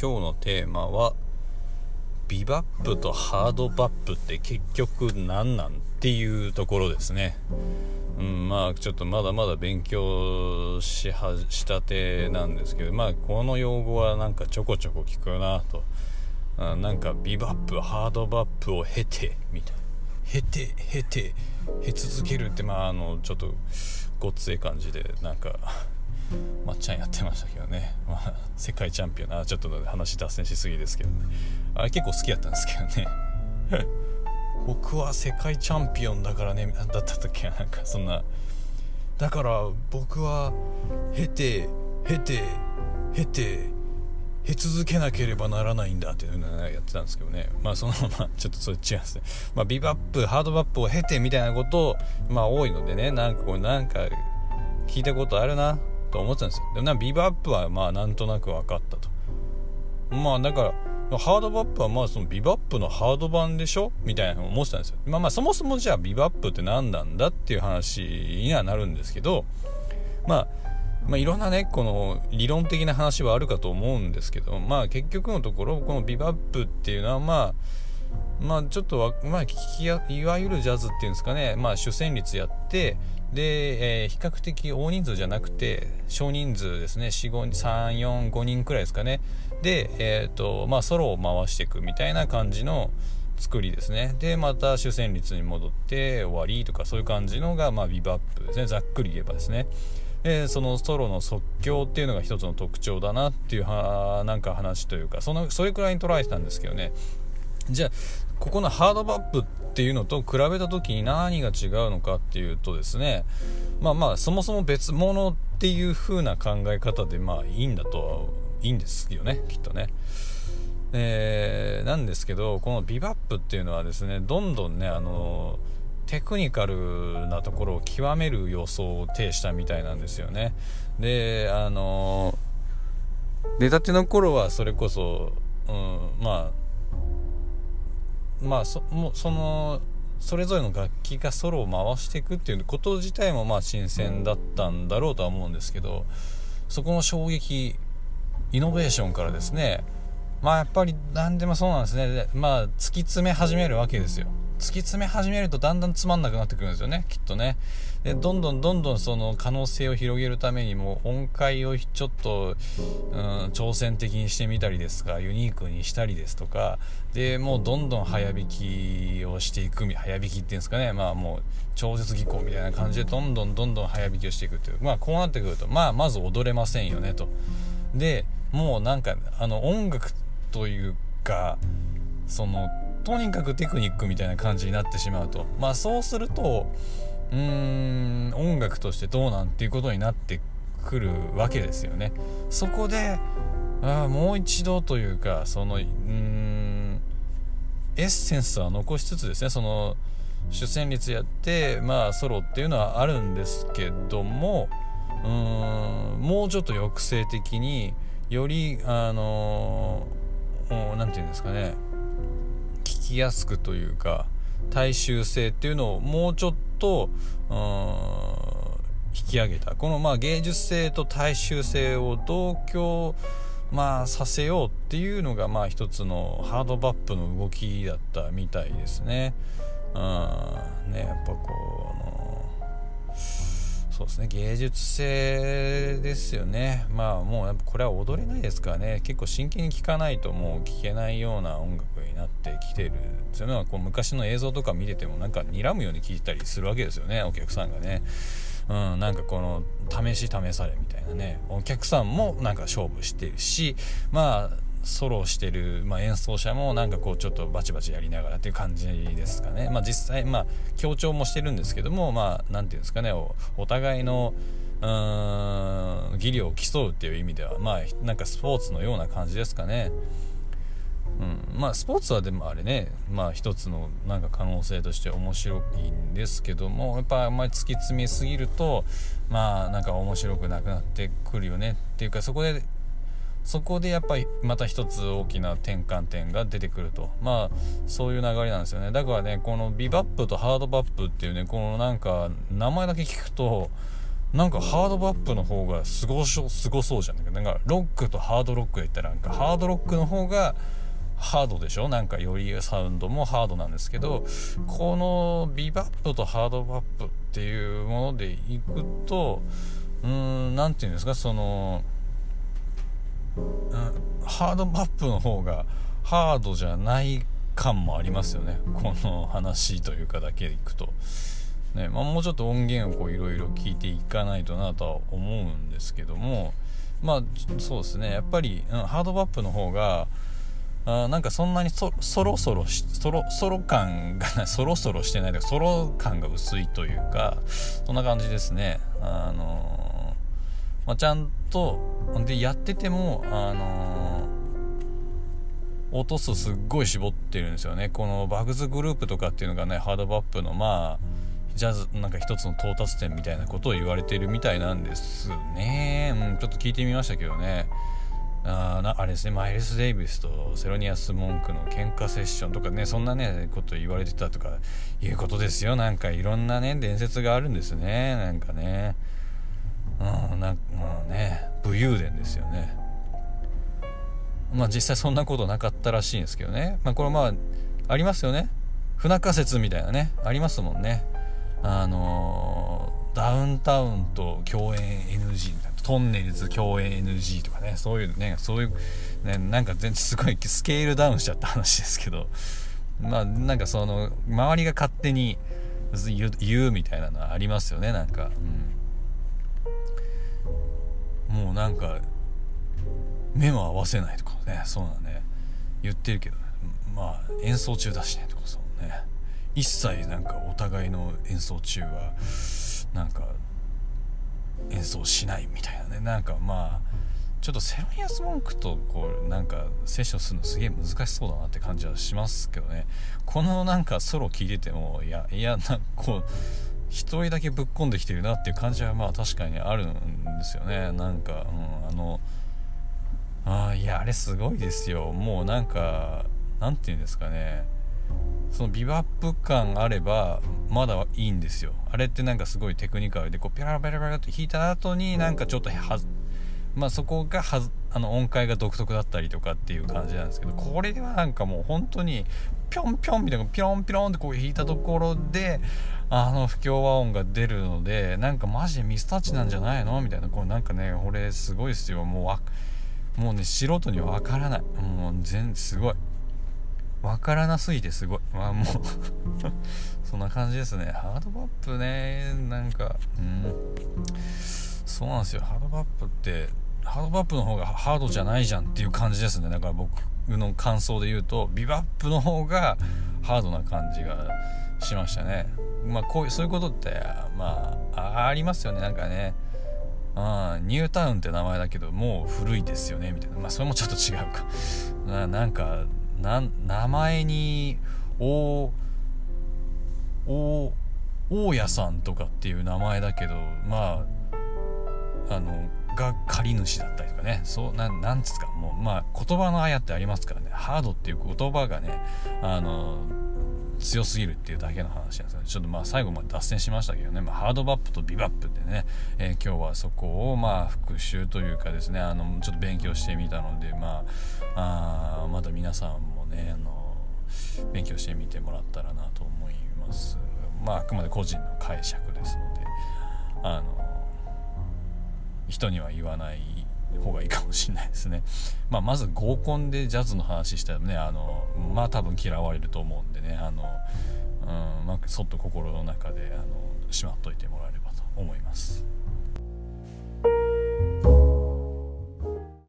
今日のテーマはビバップとハードバップって結局何なんっていうところですね。うん、まあちょっとまだまだ勉強しはしたてなんですけどまあこの用語はなんかちょこちょこ聞くなと。あなんかビバップハードバップを経てみたいな。経て経て経続けるってまああのちょっとごっつい感じでなんかまっちゃんやってましたけどね、まあ、世界チャンピオン。あちょっと話脱線しすぎですけどね。あれ結構好きやったんですけどね。僕は世界チャンピオンだからねだった時はなんかそんな。だから僕は経て経て経て経続けなければならないんだっていうのをやってたんですけどね。まあその ままちょっとそれ違うんですね。まあビバップハードバップを経てみたいなことまあ多いのでね。なんかこうなんか聞いたことあるな。と思ってたんですよ。でもなビバップはまあなんとなく分かったと。まあだからハードバップはまあそのビバップのハード版でしょ？みたいなの思ってたんですよ。まあまあそもそもじゃあビバップって何なんだっていう話にはなるんですけどまあまあ、いろんなねこの理論的な話はあるかと思うんですけどまあ結局のところこのビバップっていうのはまあまあちょっとまあ聞きやいわゆるジャズっていうんですかね。まあ主旋律やってで、えー、比較的大人数じゃなくて少人数ですね。345人くらいですかね。で、えーとまあ、ソロを回していくみたいな感じの作りですね。でまた主旋律に戻って終わりとかそういう感じのが、まあ、ビバップですね。ざっくり言えばですね。でそのソロの即興っていうのが一つの特徴だなっていうはなんか話というかそのそれくらいに捉えてたんですけどね。じゃあここのハードバップっていうのと比べた時に何が違うのかっていうとですねまあまあそもそも別物っていう風な考え方でまあいいんだとはいいんですよねきっとね。えー、なんですけどこのビバップっていうのはですねどんどんねあのテクニカルなところを極める予想を呈したみたいなんですよねであの出たての頃はそれこそ、うん、まあまあそもそのそれぞれの楽器がソロを回していくっていうこと自体もまあ新鮮だったんだろうとは思うんですけどそこの衝撃イノベーションからですね。まあやっぱり何でもそうなんですね。まあ突き詰め始めるわけですよ。突き詰め始めるとだんだんつまんなくなってくるんですよねきっとね。でどんどんどんどんその可能性を広げるためにも音階をちょっと、うん、挑戦的にしてみたりですとかユニークにしたりですとか。でもうどんどん早弾きをしていく早弾きっていうんですかね。まあもう超絶技巧みたいな感じでどんどんどんどん早弾きをしていくっていう。まあこうなってくるとまあまず踊れませんよねと。でもうなんかあの音楽というかそのとにかくテクニックみたいな感じになってしまうと。まあそうするとうーん音楽としてどうなんていうことになってくるわけですよね。そこであもう一度というかそのうんエッセンスは残しつつですねその主旋律やってまあソロっていうのはあるんですけどもうんもうちょっと抑制的によりあの何て言うんですかね。きやすくというか大衆性っていうのをもうちょっと引き上げたこのまあ芸術性と大衆性を同居まあさせようっていうのがまあ一つのハードバップの動きだったみたいですね。うんねやっぱこうそうですね。芸術性ですよね。まあもうやっぱこれは踊れないですからね。結構真剣に聴かないともう聴けないような音楽になってきてるそういうのはこう昔の映像とか見ててもなんか睨むように聴いたりするわけですよね。お客さんがね。うん、なんかこの試し試されみたいなね。お客さんもなんか勝負してるしまあソロしてる、まあ、演奏者もなんかこうちょっとバチバチやりながらっていう感じですかね、まあ、実際まあ強調もしてるんですけどもまあ何て言うんですかねお互いのうーん技量を競うっていう意味ではまあなんかスポーツのような感じですかね。うん、まあスポーツはでもあれねまあ一つのなんか可能性として面白いんですけどもやっぱあんまり突き詰めすぎるとまあなんか面白くなくなってくるよねっていうかそこでそこでやっぱりまた一つ大きな転換点が出てくると。まあそういう流れなんですよね。だからねこのビバップとハードバップっていうねこのなんか名前だけ聞くとなんかハードバップの方がすごしすごそうじゃんなんかロックとハードロックで言ったらなんかハードロックの方がハードでしょ？なんかよりサウンドもハードなんですけどこのビバップとハードバップっていうものでいくとうーん何て言うんですか？その、ハードバップの方がハードじゃない感もありますよね。この話というかだけでいくと。ねまあ、もうちょっと音源をいろいろ聞いていかないとなとは思うんですけども。まあそうですね。やっぱり、うん、ハードバップの方があなんかそんなにそろそろそろソロソロ感が そろそろしてないでソロ感が薄いというかそんな感じですね。あのー、まあ、ちゃんとでやっててもあのー、音数すっごい絞ってるんですよね。このバグズグループとかっていうのがねハードバップのまあジャズなんか一つの到達点みたいなことを言われてるみたいなんですね。うんちょっと聞いてみましたけどね。あなあれですね。マイルス・デイビスとセロニアス・モンクの喧嘩セッションとかねそんなねこと言われてたとかいうことですよ。なんかいろんなね伝説があるんですね。なんかね。うんなんもうね武勇伝ですよね。まあ実際そんなことなかったらしいんですけどね。まあこれまあありますよね。不仲説みたいなね。ありますもんね。あのー、ダウンタウンと共演 NG みたいなトンネルズ共演 NG とかね。そういうねそういう、ね、なんか全然すごいスケールダウンしちゃった話ですけど。まあなんかその周りが勝手に言うみたいなのはありますよね。なんか、うん、もうなんか目も合わせないとかねそうなね。言ってるけど、まあ演奏中だしねとかそうね。一切なんかお互いの演奏中はなんか演奏しないみたいなね。なんかまあちょっとセロニアス・モンクとこうなんかセッションするのすげえ難しそうだなって感じはしますけどね。このなんかソロ聴いててもいやいやなんかこう一人だけぶっ込んできてるなっていう感じはまあ確かにあるんですよね。なんか、うん、あのあいやあれすごいですよ。もうなんか何て言うんですかね。そのビバップ感あればまだいいんですよ。あれってなんかすごいテクニカルでこうピラピラピラって弾いた後になんかちょっとはまあそこがはあの音階が独特だったりとかっていう感じなんですけどこれではなんかもう本当にピョンピョンみたいなピョンピョンってこう弾いたところであの不協和音が出るのでなんかマジでミスタッチなんじゃないの？みたいなこうなんかね俺すごいですよもうもうね素人には分からないもう全すごいわからなすぎてすごい。まあもう そんな感じですね。ハードバップね、なんか、うん。そうなんですよ。ハードバップって、ハードバップの方がハードじゃないじゃんっていう感じですね。だから僕の感想で言うと、ビバップの方がハードな感じがしましたね。まあこういう、そういうことって、まあ、ありますよね。なんかね。あニュータウンって名前だけどもう古いですよねみたいなまあそれもちょっと違うかななんか名前に大大大家さんとかっていう名前だけどまああのが借り主だったりとかね。そうなんなんつうかもうまあ言葉のあやってありますからね。ハードっていう言葉がねあの強すぎるっていうだけの話なんですよちょっとまあ最後まで脱線しましたけどね、まあ、ハードバップとビバップでね、えー、今日はそこをまあ復習というかですね。あのちょっと勉強してみたのでまああまだ皆さんもねあの勉強してみてもらったらなと思います。まああくまで個人の解釈ですのであの人には言わない方がいいかもしれないですね。まあ、まず合コンでジャズの話したらね、あの、まあ多分嫌われると思うんでね、あの、うん、まあ、そっと心の中で、あの、しまっといてもらえればと思います。